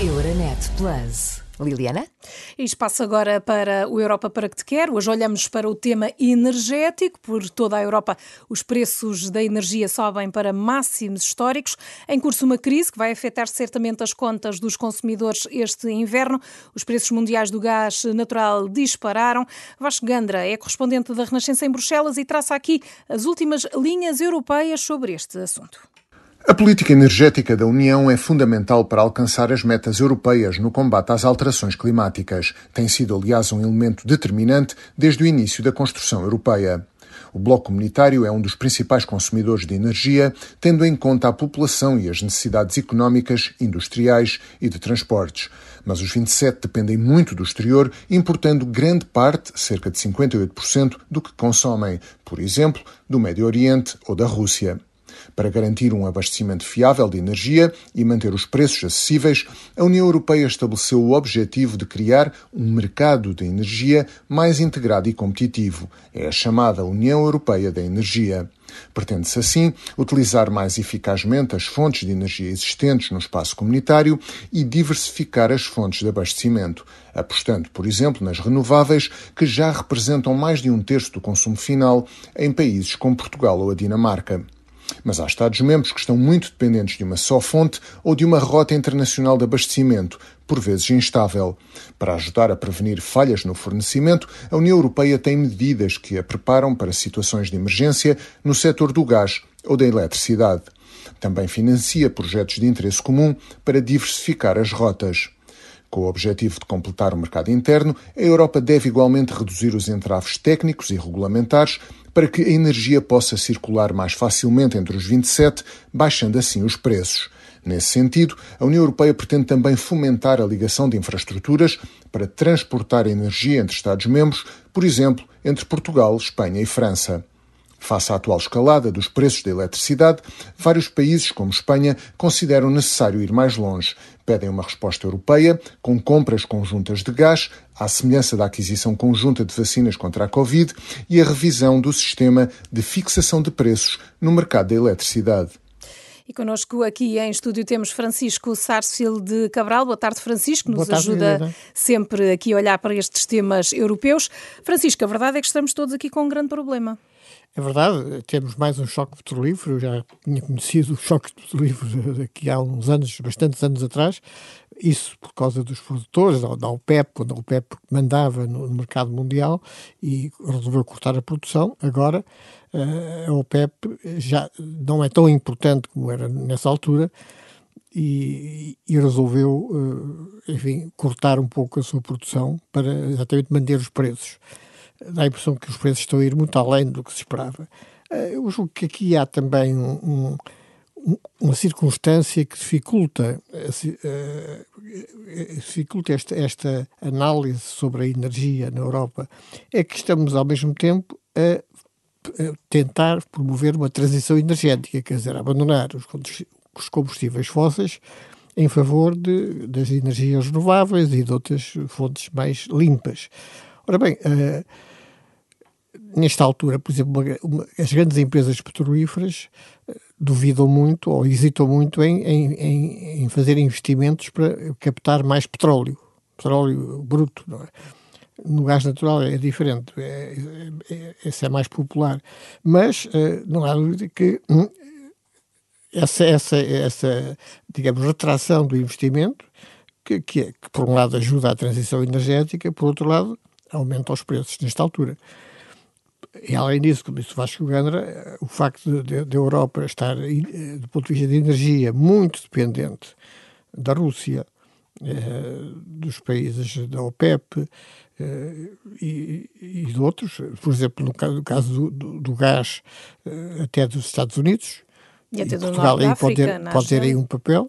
Euronet Plus. Liliana? E espaço agora para o Europa para que te quer. Hoje olhamos para o tema energético. Por toda a Europa, os preços da energia sobem para máximos históricos. Em curso, uma crise que vai afetar certamente as contas dos consumidores este inverno. Os preços mundiais do gás natural dispararam. Vasco Gandra é correspondente da Renascença em Bruxelas e traça aqui as últimas linhas europeias sobre este assunto. A política energética da União é fundamental para alcançar as metas europeias no combate às alterações climáticas. Tem sido, aliás, um elemento determinante desde o início da construção europeia. O Bloco Comunitário é um dos principais consumidores de energia, tendo em conta a população e as necessidades económicas, industriais e de transportes. Mas os 27 dependem muito do exterior, importando grande parte, cerca de 58%, do que consomem, por exemplo, do Médio Oriente ou da Rússia. Para garantir um abastecimento fiável de energia e manter os preços acessíveis, a União Europeia estabeleceu o objetivo de criar um mercado de energia mais integrado e competitivo. É a chamada União Europeia da Energia. Pretende-se, assim, utilizar mais eficazmente as fontes de energia existentes no espaço comunitário e diversificar as fontes de abastecimento, apostando, por exemplo, nas renováveis, que já representam mais de um terço do consumo final em países como Portugal ou a Dinamarca. Mas há Estados-membros que estão muito dependentes de uma só fonte ou de uma rota internacional de abastecimento, por vezes instável. Para ajudar a prevenir falhas no fornecimento, a União Europeia tem medidas que a preparam para situações de emergência no setor do gás ou da eletricidade. Também financia projetos de interesse comum para diversificar as rotas. Com o objetivo de completar o mercado interno, a Europa deve igualmente reduzir os entraves técnicos e regulamentares para que a energia possa circular mais facilmente entre os 27, baixando assim os preços. Nesse sentido, a União Europeia pretende também fomentar a ligação de infraestruturas para transportar energia entre Estados-membros, por exemplo, entre Portugal, Espanha e França. Face à atual escalada dos preços da eletricidade, vários países, como Espanha, consideram necessário ir mais longe. Pedem uma resposta europeia, com compras conjuntas de gás, à semelhança da aquisição conjunta de vacinas contra a Covid e a revisão do sistema de fixação de preços no mercado da eletricidade. E connosco aqui em estúdio temos Francisco Sarsfield de Cabral. Boa tarde, Francisco, nos tarde, ajuda sempre aqui a olhar para estes temas europeus. Francisco, a verdade é que estamos todos aqui com um grande problema. É verdade, temos mais um choque petrolífero. Eu já tinha conhecido o choque petrolífero aqui há uns anos, bastantes anos atrás. Isso por causa dos produtores, da OPEP, quando a OPEP mandava no mercado mundial e resolveu cortar a produção. Agora, a OPEP já não é tão importante como era nessa altura e, e resolveu, eh, enfim, cortar um pouco a sua produção para exatamente manter os preços dá a impressão que os preços estão a ir muito além do que se esperava. Eh, eu julgo que aqui há também um, um, uma circunstância que dificulta, uh, dificulta esta, esta análise sobre a energia na Europa, é que estamos ao mesmo tempo a tentar promover uma transição energética, quer dizer, abandonar os, combustíveis fósseis em favor de, das energias renováveis e de outras fontes mais limpas. Ora bem, uh, nesta altura, por exemplo, uma, uma, as grandes empresas petrolíferas uh, duvidam muito ou hesitam muito em, em, em, fazer investimentos para captar mais petróleo, petróleo bruto. É? No gás natural é diferente, é, é, é, esse é mais popular. Mas uh, não há dúvida que hum, essa, essa, essa, digamos, retração do investimento, que, que, é, que por um lado ajuda à transição energética, por outro lado aumenta os preços nesta altura. E além disso, como disse o Vasco Gandra, o facto da Europa estar, eh, do ponto de vista de energia, muito dependente da Rússia, eh, dos países da OPEP eh, e, e, de outros, por exemplo, no caso, no caso do, do, do, gás, eh, até dos Estados Unidos, e, e Portugal aí pode ter, pode ter aí um papel.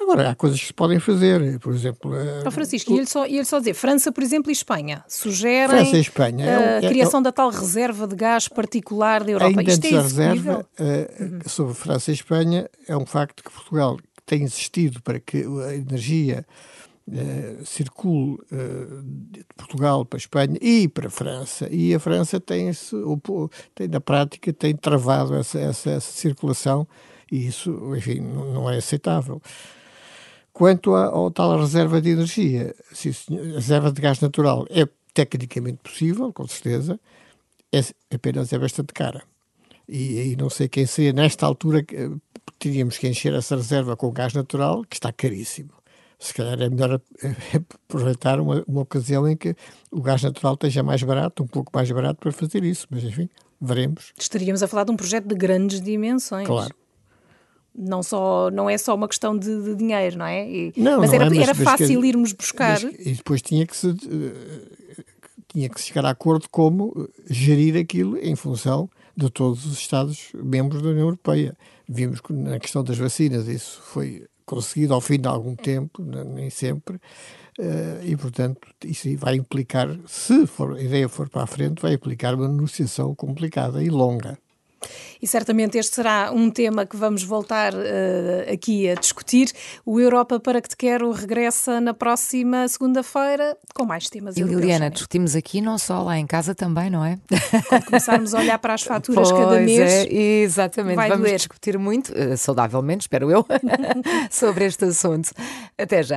Agora, há coisas que se podem fazer, por exemplo... Oh, Francisco, ia-lhe só, ia só dizer, França, por exemplo, e Espanha sugerem França e Espanha, é, a criação é, da tal reserva de gás particular da Europa. Ainda Isto é reserva uh, uhum. sobre França e Espanha, é um facto que Portugal tem insistido para que a energia uh, circule uh, de Portugal para a Espanha e para a França, e a França tem, tem na prática, tem travado essa, essa, essa circulação, e isso, enfim, não é aceitável. Quanto ao tal reserva de energia, sim, a reserva de gás natural é tecnicamente possível, com certeza, é, apenas é bastante cara. E aí não sei quem seria, nesta altura, teríamos que encher essa reserva com gás natural, que está caríssimo. Se calhar é melhor aproveitar uma, uma ocasião em que o gás natural esteja mais barato, um pouco mais barato para fazer isso, mas enfim, veremos. Estaríamos a falar de um projeto de grandes dimensões. Claro não só não é só uma questão de, de dinheiro, não é? E, não, mas não era, é, mas, era mas fácil que, irmos buscar. Mas, e depois tinha que se uh, tinha que se chegar a acordo como gerir aquilo em função de todos os Estados membros da União Europeia. Vimos que na questão das vacinas isso foi conseguido ao fim de algum tempo, nem sempre, uh, e portanto isso vai implicar, se for, a ideia for para a frente, vai implicar uma negociação complicada e longa. E certamente este será um tema que vamos voltar uh, aqui a discutir. O Europa para que te quero regressa na próxima segunda-feira com mais temas. E Liliana, discutimos aqui não só lá em casa também, não é? Quando começarmos a olhar para as faturas pois cada mês. É, exatamente, vamos doer. discutir muito, uh, saudavelmente, espero eu, sobre este assunto. Até já.